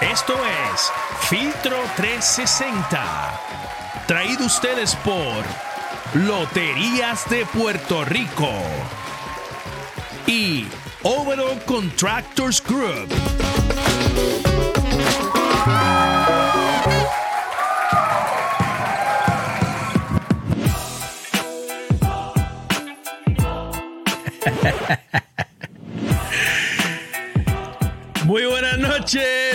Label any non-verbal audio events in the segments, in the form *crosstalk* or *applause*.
Esto es Filtro 360. Traído ustedes por Loterías de Puerto Rico y Overall Contractors Group.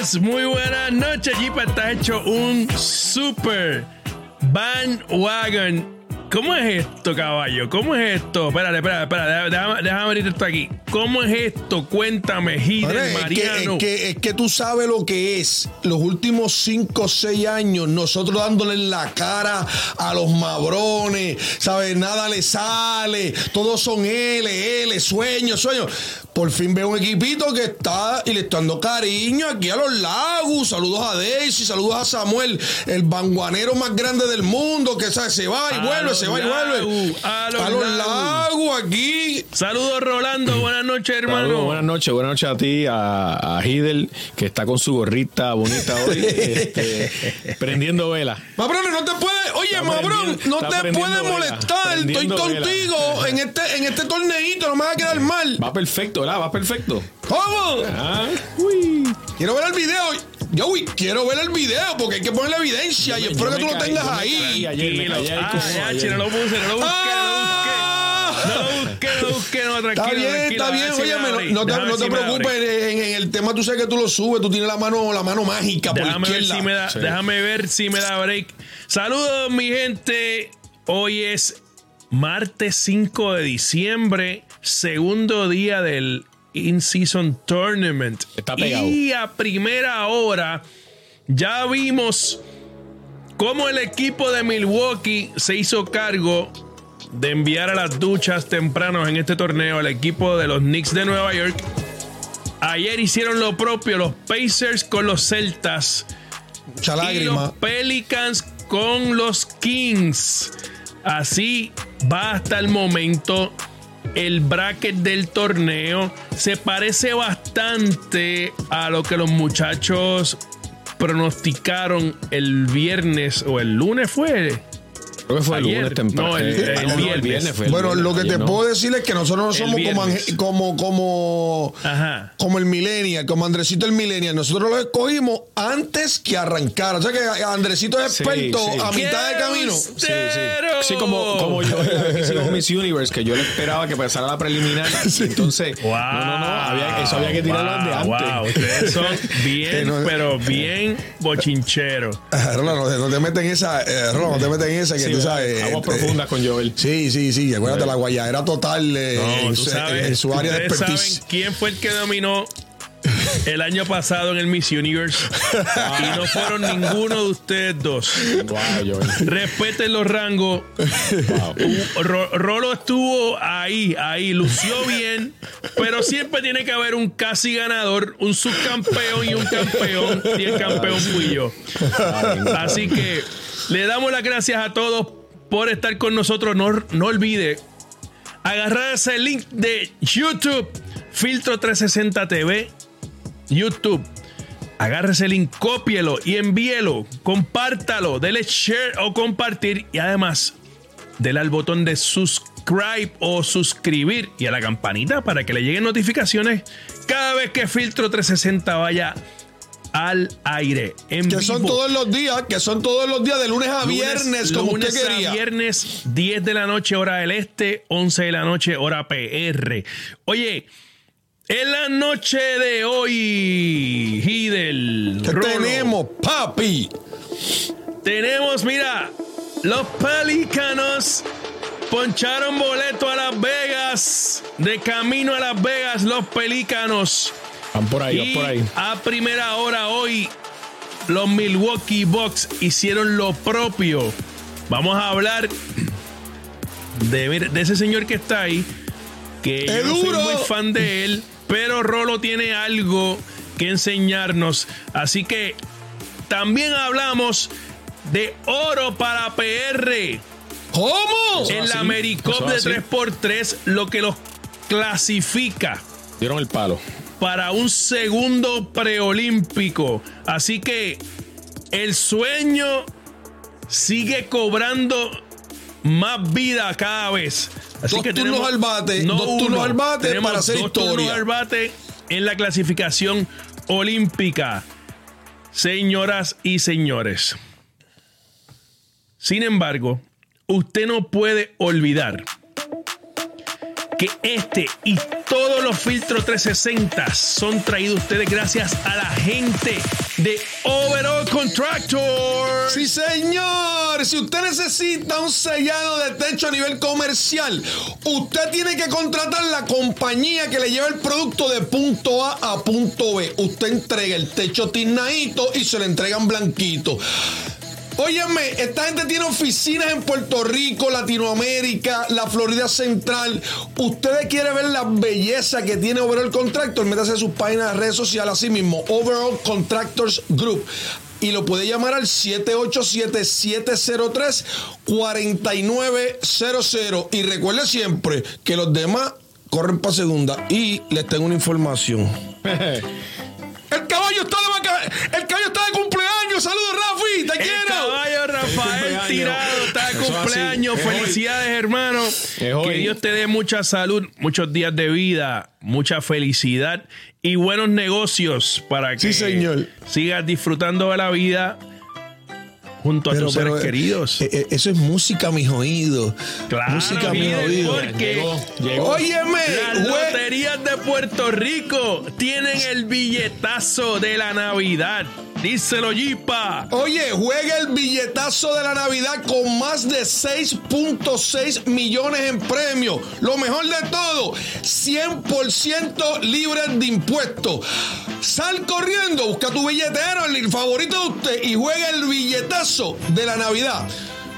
Noches, muy buenas noches. Jeep está hecho un super bandwagon. ¿Cómo es esto, caballo? ¿Cómo es esto? Espérate, espérate, espérate. Déjame, déjame abrir esto aquí. ¿Cómo es esto? Cuéntame, Gider, Ahora, es, que, Mariano. es, que, es que tú sabes lo que es. Los últimos 5 o 6 años, nosotros dándole en la cara a los mabrones, ¿sabes? Nada le sale. Todos son L, L, sueños, sueños. Por fin veo un equipito que está y le está dando cariño aquí a los lagos. Saludos a Daisy, saludos a Samuel, el vanguanero más grande del mundo, que ¿sabes? se va y A vuelve, se va y vuelve. a los los lagos. lagos aquí. Saludos, Rolando. Buenas noches, hermano. Saludos, buenas noches, buenas noches a ti, a, a Hidel, que está con su gorrita bonita hoy, *laughs* este, prendiendo vela. Mabrón, no te puedes, oye, Está Mabrón, no te puedes molestar. Estoy vela. contigo en este, en este torneito, no me va a quedar mal. Va perfecto, ¿verdad? Va perfecto. ¿Cómo? Ah, uy. Quiero ver el video. Yo, uy, quiero ver el video porque hay que poner la evidencia y Yo me- espero que tú me lo caí, tengas ahí. caí ayer, me caí ahí Ah, ya, no lo puse, no lo busqué, Ah. no lo busqué. No lo busqué, no lo busqué, no, tranquilo. Está bien, tranquilo, está ver bien. si Óyeme, no, no te, no ver te si preocupes. En, en el tema tú sabes que tú lo subes. Tú tienes la mano, la mano mágica por Déjame ver, izquierda. si me da, Sí. déjame ver si me da break. Saludos, mi gente. Hoy es martes 5 de diciembre, segundo día del In-Season Tournament. Está pegado. Y a primera hora ya vimos cómo el equipo de Milwaukee se hizo cargo de enviar a las duchas tempranos en este torneo al equipo de los Knicks de Nueva York. Ayer hicieron lo propio los Pacers con los Celtas Mucha y lágrima. los Pelicans con los Kings. Así va hasta el momento el bracket del torneo. Se parece bastante a lo que los muchachos pronosticaron el viernes o el lunes fue. Creo que fue el lunes temprano. No, el- Eh, el no, no, viernes. fue el Bueno, viernes, lo que ayer te no. puedo decir es que nosotros no El somos como, viernes. Como, como, Ajá. como el Millennial, como Andresito el Millennial. Nosotros lo escogimos antes que arrancara. O sea que Andresito es experto sí. a mitad de ¡Qué camino. Sí, sí. Sí, como, como yo hicimos *laughs* Miss Universe, que yo le esperaba que pasara la preliminar. *laughs* Entonces, Wow, no, no, no, había- eso había que tirarlo wow, de antes. wow, *laughs* ustedes son bien, no- pero bien bochincheros. Rolando, no, te- no te metes en esa, eh, no te metes en esa que Sí, tú sabes. aguas eh, profundas con Joel. Sí, sí, sí. Acuérdate, la guayadera total eh, No, en, tú su, sabes, en su área de ustedes expertise. saben quién fue el que dominó el año pasado en el Miss Universe y no fueron ninguno de ustedes dos. Wow, Joel. Respeten los rangos. Ro- Rolo estuvo ahí, ahí, lució bien, pero siempre tiene que haber un casi ganador, un subcampeón y un campeón, y el campeón fui yo. Así que le damos las gracias a todos por estar con nosotros. No, no olvide agarrar ese link de YouTube, Filtro 360 TV, YouTube. Agarre ese link, cópielo y envíelo, compártalo, dele share o compartir y además dele al botón de subscribe o suscribir y a la campanita para que le lleguen notificaciones cada vez que Filtro 360 vaya al aire. En Que son todos los días, que son todos los días de lunes a Lunes- viernes, como lunes usted quería. A viernes, 10 de la noche, hora del este, 11 de la noche, hora PR. Oye, en la noche de hoy, Hidel. ¿Qué Rolo, tenemos, papi? Tenemos, mira, los Pelícanos poncharon boleto a Las Vegas. De camino a Las Vegas, los Pelícanos. Van por ahí, van por ahí. a primera hora hoy, los Milwaukee Bucks hicieron lo propio. Vamos a hablar de, ese señor que está ahí, que yo ¡Es no soy muy fan de él, pero Rolo tiene algo que enseñarnos. Así que también hablamos de oro para PR ¿Cómo? En la eso de así. 3x3, lo que los clasifica Dieron el palo. Para un segundo preolímpico. Así que el sueño sigue cobrando más vida cada vez. Así Dos que turnos al bate, dos turnos uno, al bate para hacer dos turnos historia. al bate en la clasificación olímpica. Señoras y señores. Sin embargo, usted no puede olvidar que este y todos los filtros 360 son traídos ustedes gracias a la gente de Overall Contractor. Sí, señor. Si usted necesita un sellado de techo a nivel comercial, usted tiene que contratar la compañía que le lleva el producto de punto A a punto B. Usted entrega el techo tiznadito y se le entregan blanquito. Óyeme, esta gente tiene oficinas en Puerto Rico, Latinoamérica, la Florida Central. Ustedes quieren ver la belleza que tiene Overall Contractor, métase a sus páginas de redes sociales así mismo, Overall Contractors Group. Y lo puede llamar al 787-703-4900. Y recuerde siempre que los demás corren para segunda. Y les tengo una información. *laughs* El caballo está de vaca- El caballo está de cumpleaños. Saludos, Rafi. Te El quiero. caballo Rafael cumpleaños. Tirado está de Eso es así. Cumpleaños. Felicidades, hermano. Que Dios te dé mucha salud, muchos días de vida, mucha felicidad y buenos negocios para que Sí, señor. sigas disfrutando de la vida junto a tus seres eh, queridos. eh, eh, eso es música a mis oídos. Claro, música a mis oídos. porque Llegó, llegó. Óyeme, Las güey. loterías de Puerto Rico tienen el billetazo de la Navidad. Díselo, Yipa. Oye, juega el billetazo de la Navidad con más de 6.6 millones en premios. Lo mejor de todo, 100% libre de impuestos. Sal corriendo, busca tu billetero, el favorito de usted, y juega el billetazo de la Navidad.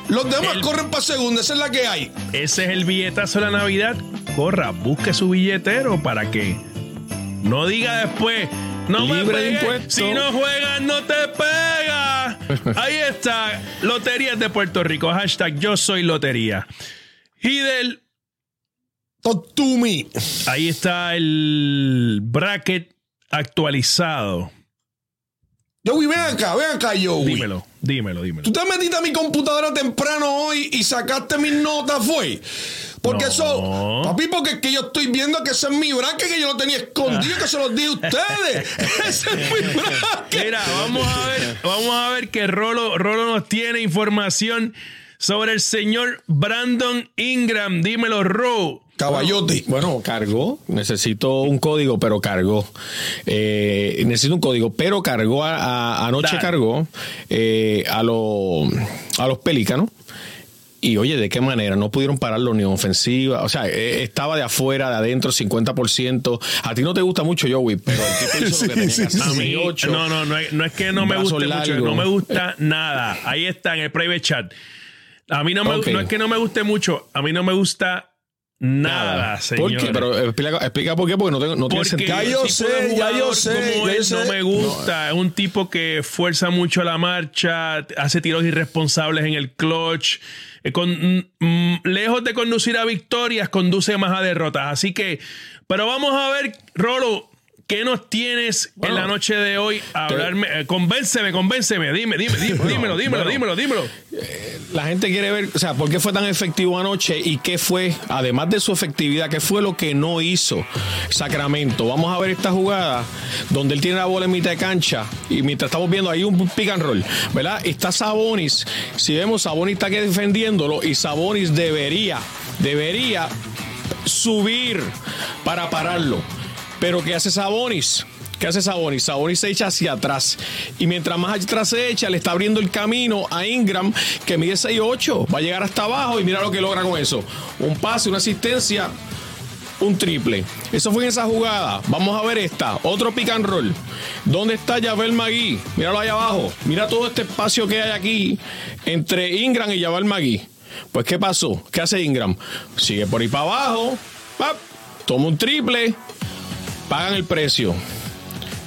Los demás El- corren para segunda, esa es la que hay. Ese es el billetazo de la Navidad. Corra, busque su billetero para que no diga después. No me Libre de impuestos. Si no juegas, no te pega. Ahí está. Loterías de Puerto Rico. Hashtag yo soy lotería. Hidel, Talk to me. ahí está el bracket actualizado. Joey, ven acá, ven acá, Joey. Dímelo, dímelo, dímelo. Tú te metiste a mi computadora temprano hoy y sacaste mis notas, fue. Porque No. eso, papi, porque es que yo estoy viendo que ese es mi bracket que yo lo tenía escondido, que se los di a ustedes. *laughs* ese es mi bracket. Mira, vamos a ver, vamos a ver que Rolo, Rolo nos tiene información sobre el señor Brandon Ingram. Dímelo, Ro. Caballote. Bueno, cargó. Necesito un código, pero cargó. Eh, necesito un código, pero cargó. a- a- anoche Dale. cargó eh, a, los a los pelícanos. Y oye, ¿de qué manera? No pudieron pararlo ni en ofensiva. O sea, eh, estaba de afuera, de adentro, 50%. A ti no te gusta mucho Joey, pero el tipo hizo lo *laughs* que tenía Sí, que sí, hacer. A mí, 18. no, no, no es, no es que no me guste mucho, largos. no me gusta nada. Ahí está en el private chat. A mí no, me, Ok. no es que no me guste mucho, a mí no me gusta nada, ¿Por señor. qué? Pero explica, explica por qué, porque no, tengo, no tiene sentido. Ya yo sé, ya yo sé, como ya yo él sé. no me gusta. Es un tipo que fuerza mucho la marcha, hace tiros irresponsables en el clutch. eh, con, mm, lejos de conducir a victorias, conduce más a derrotas. Así que, pero vamos a ver, Rolo, ¿qué nos tienes en la noche de hoy? A te- hablarme, eh, convénceme, convénceme, dime, dime, dime, dímelo, dímelo, bueno. dímelo, dímelo. La gente quiere ver, o sea, por qué fue tan efectivo anoche y qué fue, además de su efectividad, qué fue lo que no hizo Sacramento. Vamos a ver esta jugada donde él tiene la bola en mitad de cancha y mientras estamos viendo ahí un pick and roll, ¿verdad? Está Sabonis. Si vemos, Sabonis está aquí defendiéndolo y Sabonis debería, debería subir para pararlo. Pero ¿qué hace Sabonis? ¿Qué hace Sabonis? Sabonis se echa hacia atrás. Y mientras más atrás se echa, le está abriendo el camino a Ingram, que mide 6'8". Va a llegar hasta abajo y mira lo que logra con eso. Un pase, una asistencia, un triple. Eso fue en esa jugada. Vamos a ver esta. Otro pick and roll. ¿Dónde está Javel Magui? Míralo ahí abajo. Mira todo este espacio que hay aquí entre Ingram y Javel Magui. Pues, ¿qué pasó? ¿Qué hace Ingram? Sigue por ahí para abajo. ¡pap! Toma un triple. Pagan el precio.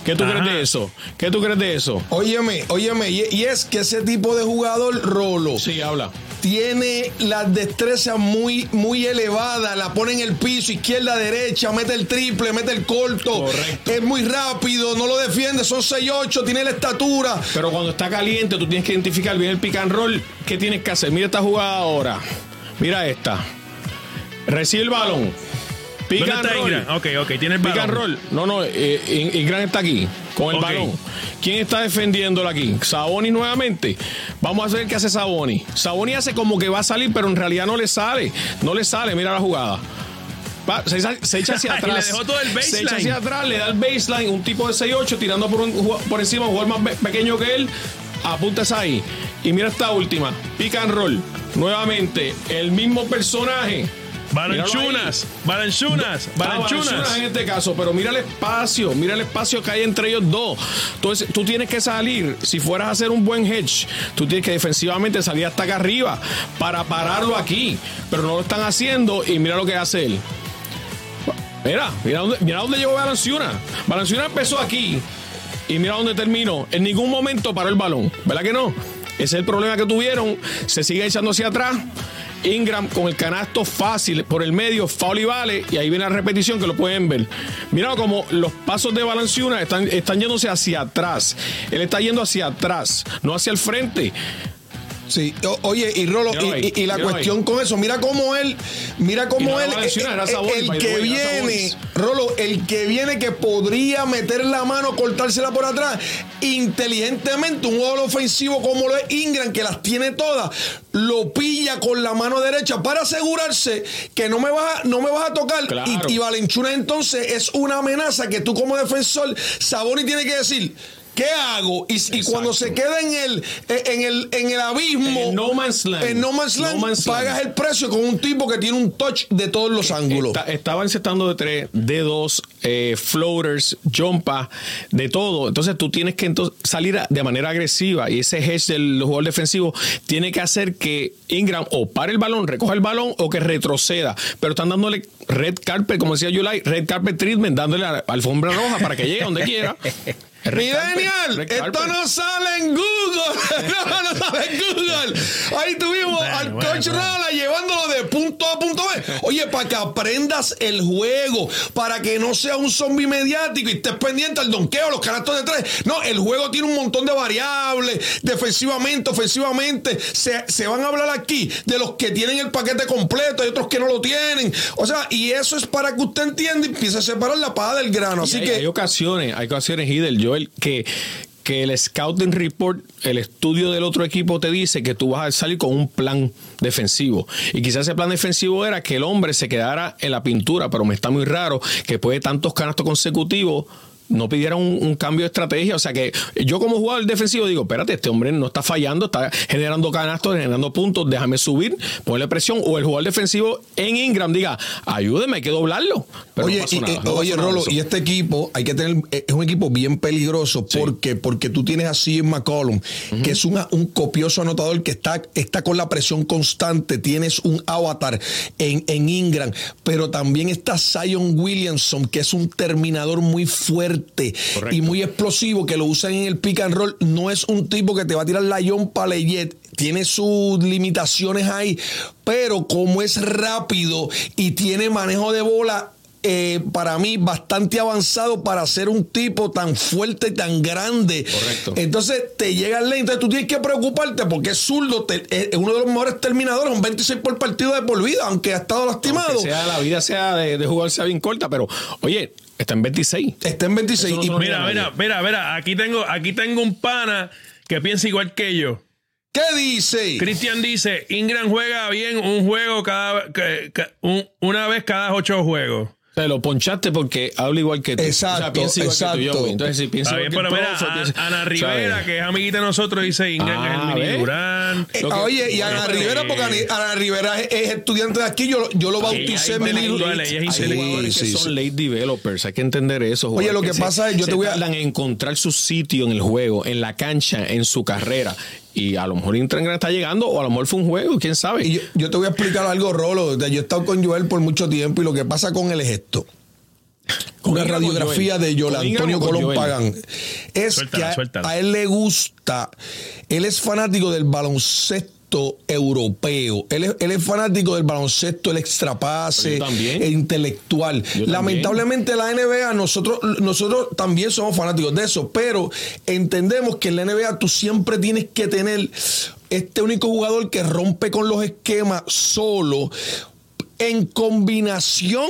¿Qué tú Ajá. crees de eso? ¿Qué tú crees de eso? Óyeme, óyeme, y, y es que ese tipo de jugador, Rolo, Sí, habla. tiene las destrezas muy, muy elevadas, la pone en el piso, izquierda, derecha, mete el triple, mete el corto. Correcto. Es muy rápido, no lo defiende, son 6'8, tiene la estatura. Pero cuando está caliente, tú tienes que identificar bien el pick and roll. ¿Qué tienes que hacer? Mira esta jugada ahora. Mira esta. Recibe el balón. Pick ¿Dónde and está roll. Ingram? Ok, ok, tiene el Pick balón. and roll. No, no, eh, In- Ingram está aquí con el Ok. balón. ¿Quién está defendiéndolo aquí? Saboni nuevamente. Vamos a ver qué hace Saboni. Saboni hace como que va a salir, pero en realidad no le sale. No le sale. Mira la jugada. Va, se, echa- se echa hacia *laughs* Y le atrás. dejó todo el Se echa hacia atrás, le da el baseline, un tipo de 6'8 tirando por, un, jugua- por encima, un jugador más pe- pequeño que él. Apunta esa ahí. Y mira esta última. Pick and roll. Nuevamente, el mismo personaje. Ahí. Balanchunas, balanchunas, Ah, balanchunas. Balanchunas en este caso, pero mira el espacio, mira el espacio que hay entre ellos dos. Entonces, tú tienes que salir, si fueras a hacer un buen hedge, tú tienes que defensivamente salir hasta acá arriba para pararlo aquí, pero no lo están haciendo y mira lo que hace él. Mira, mira dónde, mira dónde llegó Balanciuna. Balanciuna empezó aquí y mira dónde terminó. En ningún momento paró el balón, ¿verdad que no? Ese es el problema que tuvieron. Se sigue echando hacia atrás. Ingram con el canasto fácil por el medio, foul y vale, y ahí viene la repetición que lo pueden ver. Mira como los pasos de Balanciuna están, están yéndose hacia atrás. Él está yendo hacia atrás, no hacia el frente. Sí, O- oye, y Rolo, y, ahí, y- y la cuestión ahí. con eso, mira cómo él, mira cómo él, eh, Sabonis, el the que way, viene. Rolo, el que viene que podría meter la mano, cortársela por atrás, inteligentemente, un jugador ofensivo como lo es Ingram, que las tiene todas, lo pilla con la mano derecha para asegurarse que no me vas a, no me vas a tocar. Claro. Y, y Valenchunas entonces es una amenaza que tú como defensor, Saboni tiene que decir. ¿Qué hago? Y, y cuando se queda en el, en el, en el abismo, En no man's land. en no man's land, No man's land. pagas el precio con un tipo que tiene un touch de todos los ángulos. Está- estaba encestando de tres, de dos, eh, floaters, jumpa, de todo. Entonces tú tienes que entonces salir a- de manera agresiva y ese hedge del jugador defensivo tiene que hacer que Ingram o pare el balón, recoja el balón o que retroceda. Pero están dándole red carpet, como decía Yulai, red carpet treatment, dándole a- alfombra roja para que llegue donde quiera. *laughs* Red Mi carpet, Daniel, red esto carpet. no sale en Google. *laughs* no, no sale en Google. Ahí tuvimos Bueno, al bueno, coach bueno. Rala llevándolo de punto A punto B. Oye, para que aprendas el juego, para que no sea un zombie mediático y estés pendiente al donqueo, los canastos de tres. No, el juego tiene un montón de variables, defensivamente, ofensivamente. Se, se van a hablar aquí de los que tienen el paquete completo y otros que no lo tienen. O sea, y eso es para que usted entienda y empiece a separar la paja del grano. Así hay, que hay ocasiones, hay ocasiones, Hidel, Que, que el scouting report, el estudio del otro equipo te dice que tú vas a salir con un plan defensivo. Y quizás ese plan defensivo era que el hombre se quedara en la pintura, pero me está muy raro que después de tantos canastos consecutivos no pidiera un, un cambio de estrategia. O sea que yo como jugador defensivo digo, espérate, este hombre no está fallando, está generando canastos, generando puntos, déjame subir, ponerle presión. O el jugador defensivo en Ingram diga, ayúdeme, hay que doblarlo. Pero oye, no pasó y- nada, y- no oye, Rolo, y este equipo hay que tener, eh, es un equipo bien peligroso porque, porque tú tienes así en McCollum, que es una- un copioso anotador que está, está con la presión constante, tienes un avatar en, en Ingram, pero también está Zion Williamson, que es un terminador muy fuerte Correcto. y muy explosivo, que lo usan en el pick and roll. No es un tipo que te va a tirar la John Paleyet, tiene sus limitaciones ahí, pero como es rápido y tiene manejo de bola, eh, para mí bastante avanzado para ser un tipo tan fuerte y tan grande. Correcto. Entonces te llega el lane, entonces tú tienes que preocuparte porque es zurdo, te- es uno de los mejores terminadores, un 26 por partido de por vida, aunque ha estado lastimado. Aunque sea la vida sea de, de jugar sea bien corta, pero oye, está en 26. Está en 26. Eso no y- se lo Mira, mira, mira, mira, aquí tengo, aquí tengo un pana que piensa igual que yo. ¿Qué dice? Cristian dice, Ingram juega bien un juego cada que- que- un- una vez cada ocho juegos. O sea, lo ponchaste porque habla igual que tú. Exacto, o sea, piensa igual que tú, exacto. Entonces, si piensa bien, igual pero que mira, el profe, a- piensa- Ana ¿sabes? Rivera, que es amiguita de nosotros, dice Ingram Ah, es el mini ¿ves? Eh, Durán. Que- oye, y Ana Bueno, Rivera, porque Ana, Ana Rivera es, es estudiante de aquí, yo, yo lo bauticé hay mi buenas libro. individuales, ella es Hay intelectual. jugadores que Sí, son sí. late developers, hay que entender eso. Oye, lo que se- pasa es, yo se te voy a- en encontrar su sitio en el juego, en la cancha, en su carrera. Y a lo mejor Ingram está llegando, o a lo mejor fue un juego, quién sabe. Y yo, yo te voy a explicar algo, Rolo. Yo he estado con Joel por mucho tiempo y lo que pasa con él es esto. ¿Con Una radiografía Joel? de Joel ¿Con Ingram Antonio Colón Joel? Pagán. Es Suéltala, que a él le gusta, él es fanático del baloncesto baloncesto europeo. Él es, él es fanático del baloncesto, el extrapase, Yo también. e intelectual. Yo Lamentablemente la NBA, nosotros, nosotros también somos fanáticos de eso, pero entendemos que en la NBA tú siempre tienes que tener este único jugador que rompe con los esquemas solo en combinación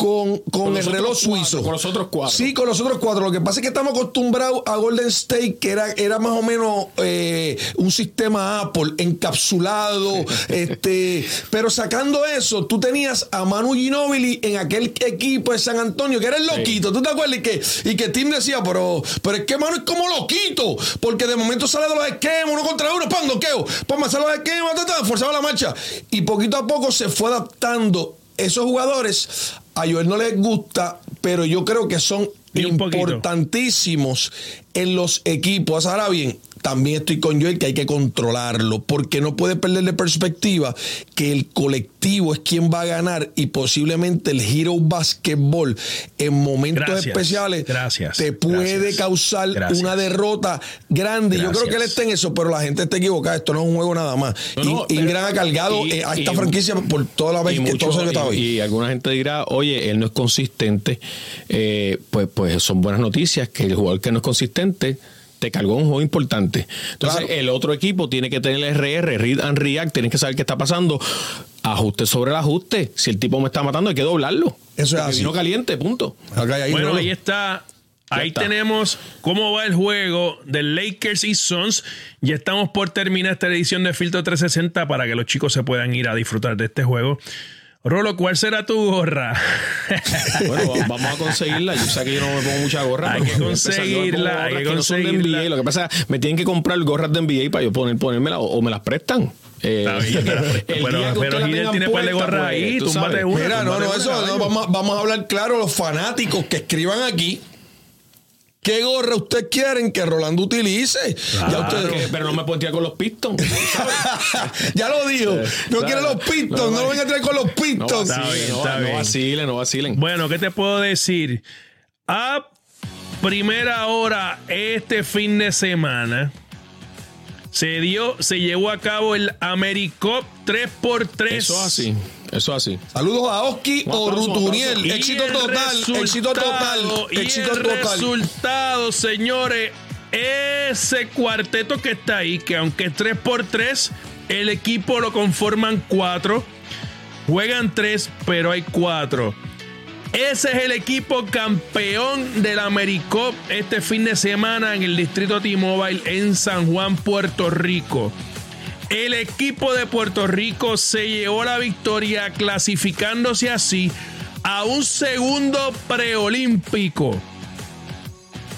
con, con, Con el reloj cuatro, suizo. con los otros cuatro. Sí, con los otros cuatro. Lo que pasa es que estamos acostumbrados a Golden State, que era, era más o menos eh, un sistema Apple encapsulado. *laughs* este, pero sacando eso, tú tenías a Manu Ginobili en aquel equipo de San Antonio, que era el loquito. ¿Tú te acuerdas? Y que, y que Tim decía, pero, pero es que Manu es como loquito, porque de momento sale de los esquemas, uno contra uno, ¡pam! doqueo, ¡pam! sale de los esquemas, ta, ta, forzaba la marcha. Y poquito a poco se fue adaptando. Esos jugadores a Joel no les gusta, pero yo creo que son importantísimos en los equipos. Ahora bien, también estoy con Joel que hay que controlarlo, porque no puede perder de perspectiva que el colectivo es quien va a ganar y posiblemente el Hero Basketball en momentos Gracias, especiales gracias, te puede gracias, causar una derrota grande. Yo creo que él está en eso, pero la gente está equivocada. Esto no es un juego nada más. No, no, y Ingram ha cargado y- eh, a esta y- franquicia por toda la vez que mucho- todos los años que está hoy. y alguna gente dirá, oye, él no es consistente. Eh, pues, pues son buenas noticias que el jugador que no es consistente te cargó un juego importante. Entonces, Claro. el otro equipo tiene que tener el RR, Read and React, tienen que saber qué está pasando. Ajuste sobre el ajuste. Si el tipo me está matando, hay que doblarlo. Eso es Porque así. vino caliente, punto. Ahí, Bueno, ahí está. Ahí está. tenemos cómo va el juego de Lakers y Suns. Ya estamos por terminar esta edición de Filtro 360 para que los chicos se puedan ir a disfrutar de este juego. Rolo, ¿cuál será tu gorra? *laughs* Bueno, va- vamos a conseguirla. Yo sé que yo no me pongo mucha gorra. Hay que conseguirla, hay que que no son de conseguirla. NBA. Lo que pasa es que me tienen que comprar gorras de NBA para yo poner, ponérmela o, o me las prestan. Eh, bien, *laughs* pero- el pero- día que pero ustedes la Hidden tengan tiene par de gorras pues, ahí, tú túmbate sabes. una. Mira, no, no, eso no, vamos a hablar claro, los fanáticos que escriban aquí. ¿Qué gorra ustedes quieren que Rolando utilice? Ya Pero, ustedes. pero no me tirar con los pistons. *laughs* ya lo dijo. No Claro. quiere los Pistons, no, lo vengan a traer con los No Pistons. Está bien, vacilen, no, no vacilen, no vacilen. Bueno, ¿qué te puedo decir? A primera hora este fin de semana se dio, se llevó a cabo el AmeriCop 3x3. Eso es así. Eso es así. Saludos a Oski Un o aplauso, un Rutuniel. aplauso. Y Éxito total, éxito total, éxito el total. resultado, señores, ese cuarteto que está ahí, que aunque es 3x3, el equipo lo conforman 4. Juegan 3, pero hay 4. Ese es el equipo campeón del AmeriCop este fin de semana en el distrito T-Mobile en San Juan, Puerto Rico. El equipo de Puerto Rico se llevó la victoria clasificándose así a un segundo preolímpico,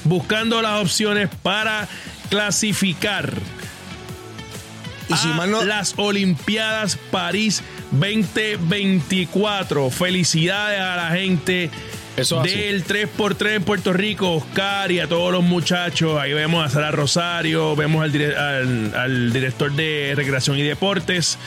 buscando las opciones para clasificar Y si a mal no, las Olimpiadas París 2024. Felicidades a la gente Eso del 3x3 en Puerto Rico, Oscar y a todos los muchachos. Ahí vemos a Sara Rosario, vemos al, dire- al- al director de Recreación y Deportes.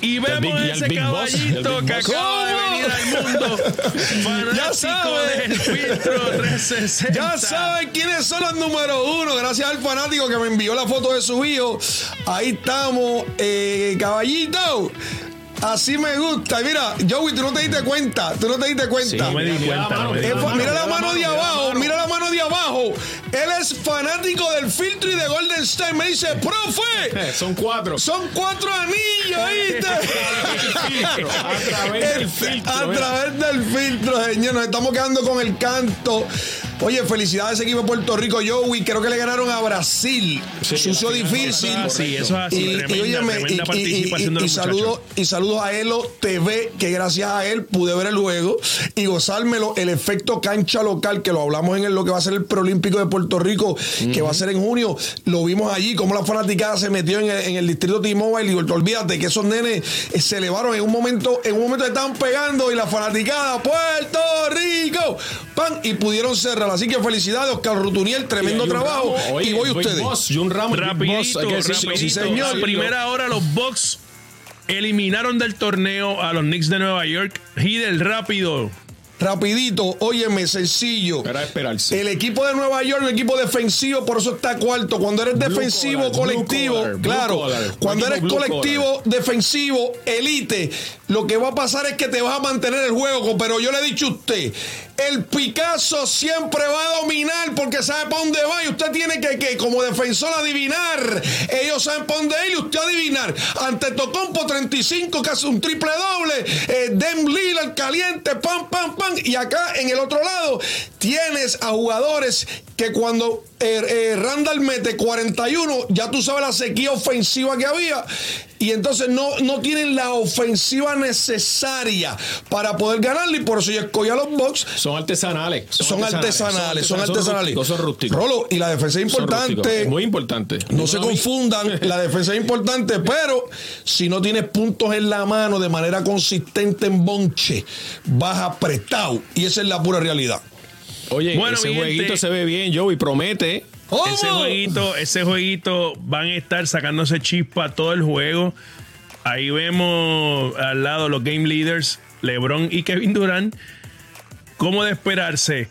Y vemos al ese Boss, caballito el Big que Boss. acaba de venir al mundo. *laughs* Fanático Ya sabe. del filtro 360. Ya saben quiénes son los número uno. Gracias al fanático que me envió la foto de su hijo. Ahí estamos, eh, caballito. Así me gusta. Y Mira, Joey, tú no te diste cuenta. Tú no te diste cuenta. Sí, No me di Mira la cuenta, mano, no me di Eh, mira la fa- mira la mano, mano de abajo, mira la mano de abajo. Él es fanático del filtro y de Golden State. Me dice, profe, Eh, *laughs* Son cuatro. son cuatro anillos, *laughs* ¿viste? A través del filtro. A mira. través del filtro, señor. Nos estamos quedando con el canto. Oye, felicidades a ese equipo de Puerto Rico, Joey. Creo que le ganaron a Brasil. Sí, Sucio difícil. Así, eso es así. Y, Tremenda, óyeme, tremenda y- y- participación y- y saludos, y saludos a Elo TV, que gracias a él pude ver el juego y gozármelo. El efecto cancha local, que lo hablamos en el- lo que va a ser el Preolímpico de Puerto Rico, que va a ser en junio. Lo vimos allí, cómo la fanaticada se metió en el, en el distrito T-Mobile. Y olvídate que esos nenes eh, se elevaron en un momento, en un momento estaban pegando y la fanaticada, Puerto Rico, pan, y pudieron cerrar. Así que felicidades, Oscar Rutuniel, tremendo Y trabajo. Oye, y voy ustedes. Boss, y un ramo. Rapidito, rapidito. sí, señor. A primera hora los Bucks eliminaron del torneo a los Knicks de Nueva York. Hidel rápido. rapidito, óyeme, sencillo. Era esperarse. El equipo de Nueva York, el equipo defensivo, por eso está cuarto. Cuando eres Blue defensivo colectivo, claro, cuando eres colectivo defensivo, elite, lo que va a pasar es que te vas a mantener el juego. Pero yo le he dicho a usted, el Picasso siempre va a dominar porque sabe para dónde va y usted tiene que, que como defensor adivinar. Ellos saben para dónde ir y usted adivinar. Ante Tocompo 35, casi un triple doble. Eh, Dem Lillard caliente, pam, pam, pam. Y acá en el otro lado tienes a jugadores que cuando eh, eh, Randall mete 41, ya tú sabes la sequía ofensiva que había. Y entonces no, no tienen la ofensiva necesaria para poder ganarle. Y por eso yo escogí a los Bucks. Son artesanales. Son artesanales, son artesanales. Son rústicos. Rolo, y la defensa es importante. rústicos. Muy importante. No se confundan, *laughs* la defensa es importante, pero si no tienes puntos en la mano de manera consistente en bonche, vas apretado. Y esa es la pura realidad. Oye, Bueno, ese gente. jueguito se ve bien, Joey, promete. Ese jueguito, ese jueguito van a estar sacándose chispa todo el juego. Ahí vemos al lado los game leaders, LeBron y Kevin Durant. ¿Cómo de esperarse?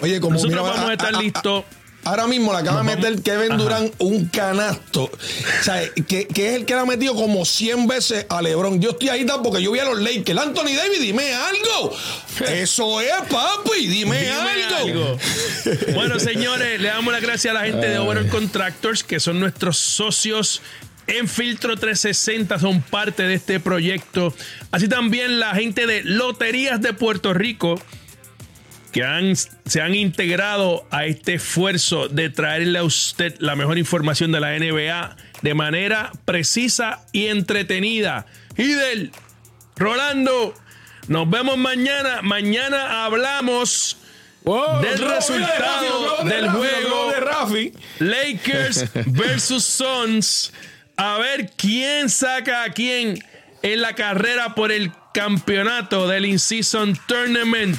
Oye, como Nosotros mira, vamos a estar listos. Ahora mismo le acaba de meter Kevin. Durant un canasto. O sea, que, que es el que le ha metido como 100 veces a LeBron. Yo estoy ahí porque yo vi a los Lakers. Anthony Davis, dime algo. *laughs* Eso es, papi. Dime, Dime algo. algo. *laughs* Bueno, señores, le damos las gracias a la gente de Overall Contractors, que son nuestros socios en Filtro 360, son parte de este proyecto. Así también la gente de Loterías de Puerto Rico, que han, se han integrado a este esfuerzo de traerle a usted la mejor información de la NBA de manera precisa y entretenida. Idel, Rolando, nos vemos mañana. Mañana hablamos Wow, Del resultado Rafi, del Rafi, juego. de Rafi. Lakers *laughs* versus Suns. A ver quién saca a quién en la carrera por el campeonato del In-Season Tournament.